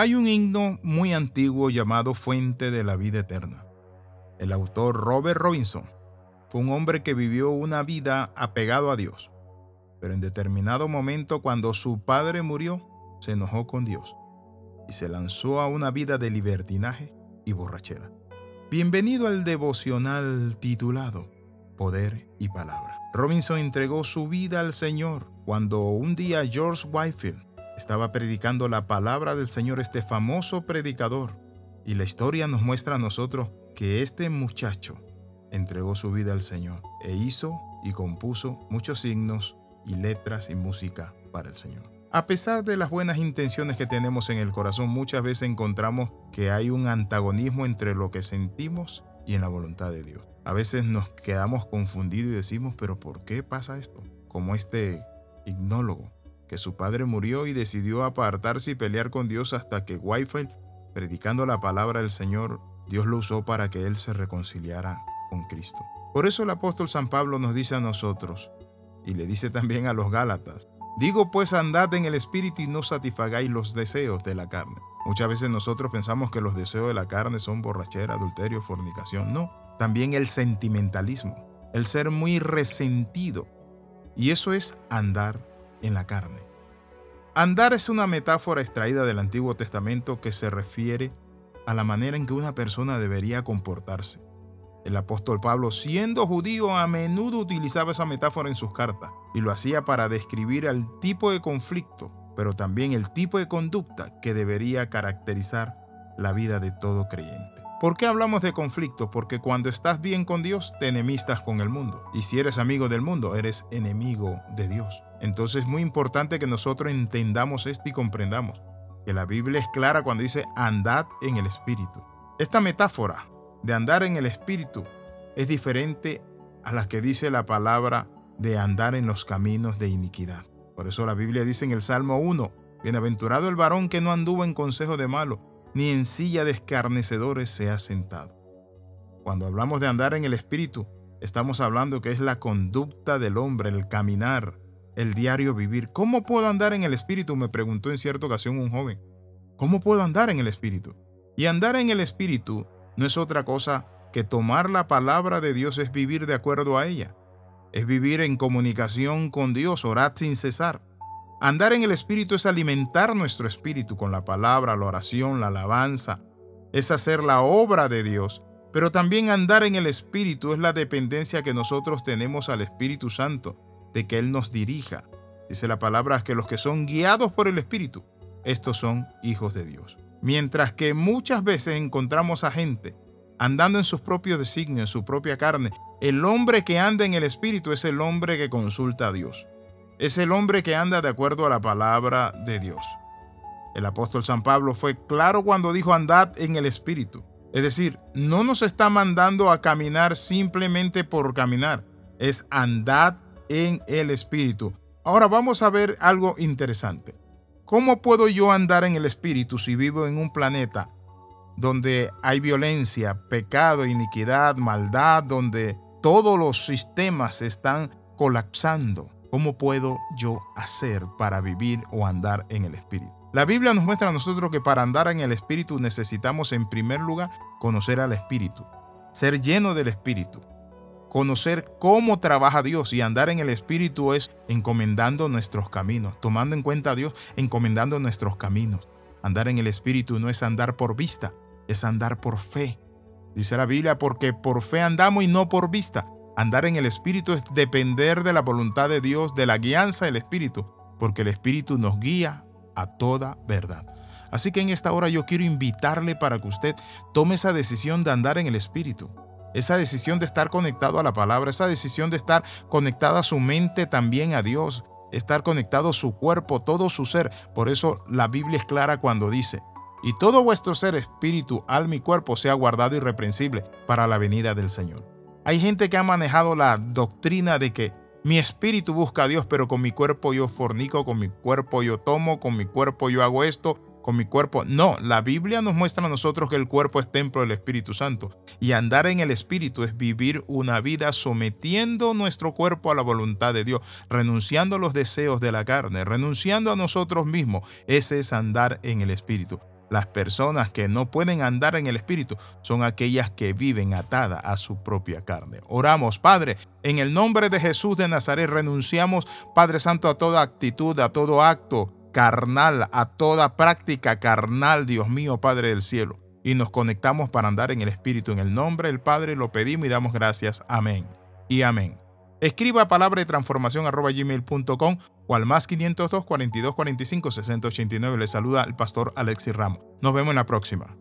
Hay un himno muy antiguo llamado Fuente de la Vida Eterna. El autor Robert Robinson fue un hombre que vivió una vida apegado a Dios, pero en determinado momento cuando su padre murió, se enojó con Dios y se lanzó a una vida de libertinaje y borrachera. Bienvenido al devocional titulado Poder y Palabra. Robinson entregó su vida al Señor cuando un día George Whitefield estaba predicando la palabra del Señor, este famoso predicador. Y la historia nos muestra a nosotros que este muchacho entregó su vida al Señor e hizo y compuso muchos signos y letras y música para el Señor. A pesar de las buenas intenciones que tenemos en el corazón, muchas veces encontramos que hay un antagonismo entre lo que sentimos y en la voluntad de Dios. A veces nos quedamos confundidos y decimos, pero ¿por qué pasa esto? Como este ignólogo que su padre murió y decidió apartarse y pelear con Dios hasta que Whitefield, predicando la palabra del Señor, Dios lo usó para que él se reconciliara con Cristo. Por eso el apóstol San Pablo nos dice a nosotros, y le dice también a los Gálatas, digo pues andad en el Espíritu y no satisfagáis los deseos de la carne. Muchas veces nosotros pensamos que los deseos de la carne son borrachera, adulterio, fornicación. No, también el sentimentalismo, el ser muy resentido. Y eso es andar en la carne. Andar es una metáfora extraída del Antiguo Testamento que se refiere a la manera en que una persona debería comportarse. El apóstol Pablo, siendo judío, a menudo utilizaba esa metáfora en sus cartas y lo hacía para describir el tipo de conflicto, pero también el tipo de conducta que debería caracterizar la vida de todo creyente. ¿Por qué hablamos de conflicto? Porque cuando estás bien con Dios, te enemistas con el mundo. Y si eres amigo del mundo, eres enemigo de Dios. Entonces es muy importante que nosotros entendamos esto y comprendamos que la Biblia es clara cuando dice andad en el Espíritu. Esta metáfora de andar en el Espíritu es diferente a la que dice la palabra de andar en los caminos de iniquidad. Por eso la Biblia dice en el Salmo 1, Bienaventurado el varón que no anduvo en consejo de malo, ni en silla de escarnecedores se ha sentado. Cuando hablamos de andar en el Espíritu, estamos hablando que es la conducta del hombre, el caminar, el diario vivir. ¿Cómo puedo andar en el Espíritu? Me preguntó en cierta ocasión un joven. ¿Cómo puedo andar en el Espíritu? Y andar en el Espíritu no es otra cosa que tomar la palabra de Dios es vivir de acuerdo a ella. Es vivir en comunicación con Dios, orar sin cesar. Andar en el Espíritu es alimentar nuestro espíritu con la palabra, la oración, la alabanza. Es hacer la obra de Dios. Pero también andar en el Espíritu es la dependencia que nosotros tenemos al Espíritu Santo de que Él nos dirija. Dice la palabra que los que son guiados por el Espíritu, estos son hijos de Dios. Mientras que muchas veces encontramos a gente andando en sus propios designios, en su propia carne, el hombre que anda en el Espíritu es el hombre que consulta a Dios. Es el hombre que anda de acuerdo a la palabra de Dios. El apóstol San Pablo fue claro cuando dijo andad en el Espíritu. Es decir, no nos está mandando a caminar simplemente por caminar, es andad en el Espíritu. Ahora vamos a ver algo interesante. ¿Cómo puedo yo andar en el Espíritu si vivo en un planeta donde hay violencia, pecado, iniquidad, maldad, donde todos los sistemas están colapsando? ¿Cómo puedo yo hacer para vivir o andar en el Espíritu? La Biblia nos muestra a nosotros que para andar en el Espíritu necesitamos en primer lugar conocer al Espíritu, ser lleno del Espíritu, conocer cómo trabaja Dios y andar en el Espíritu es encomendando nuestros caminos, tomando en cuenta a Dios, encomendando nuestros caminos. Andar en el Espíritu no es andar por vista, es andar por fe. Dice la Biblia, porque por fe andamos y no por vista. Andar en el Espíritu es depender de la voluntad de Dios, de la guianza del Espíritu, porque el Espíritu nos guía a toda verdad. Así que en esta hora yo quiero invitarle para que usted tome esa decisión de andar en el Espíritu esa decisión de estar conectado a la palabra, esa decisión de estar conectada a su mente también a Dios, estar conectado su cuerpo, todo su ser. Por eso la Biblia es clara cuando dice, y todo vuestro ser, espíritu, alma y cuerpo sea guardado irreprensible para la venida del Señor. Hay gente que ha manejado la doctrina de que mi espíritu busca a Dios, pero con mi cuerpo yo fornico, con mi cuerpo yo tomo, con mi cuerpo yo hago esto, con mi cuerpo. No, la Biblia nos muestra a nosotros que el cuerpo es templo del Espíritu Santo. Y andar en el Espíritu es vivir una vida sometiendo nuestro cuerpo a la voluntad de Dios, renunciando a los deseos de la carne, renunciando a nosotros mismos. Ese es andar en el Espíritu. Las personas que no pueden andar en el Espíritu son aquellas que viven atada a su propia carne. Oramos, Padre, en el nombre de Jesús de Nazaret renunciamos, Padre Santo, a toda actitud, a todo acto carnal, a toda práctica carnal, Dios mío, Padre del cielo. Y nos conectamos para andar en el Espíritu. En el nombre del Padre lo pedimos y damos gracias. Amén. Y amén. Escriba palabra de transformación arroba gmail.com o al más 502 42 45 60 89. Le saluda el pastor Alexis Ramos. Nos vemos en la próxima.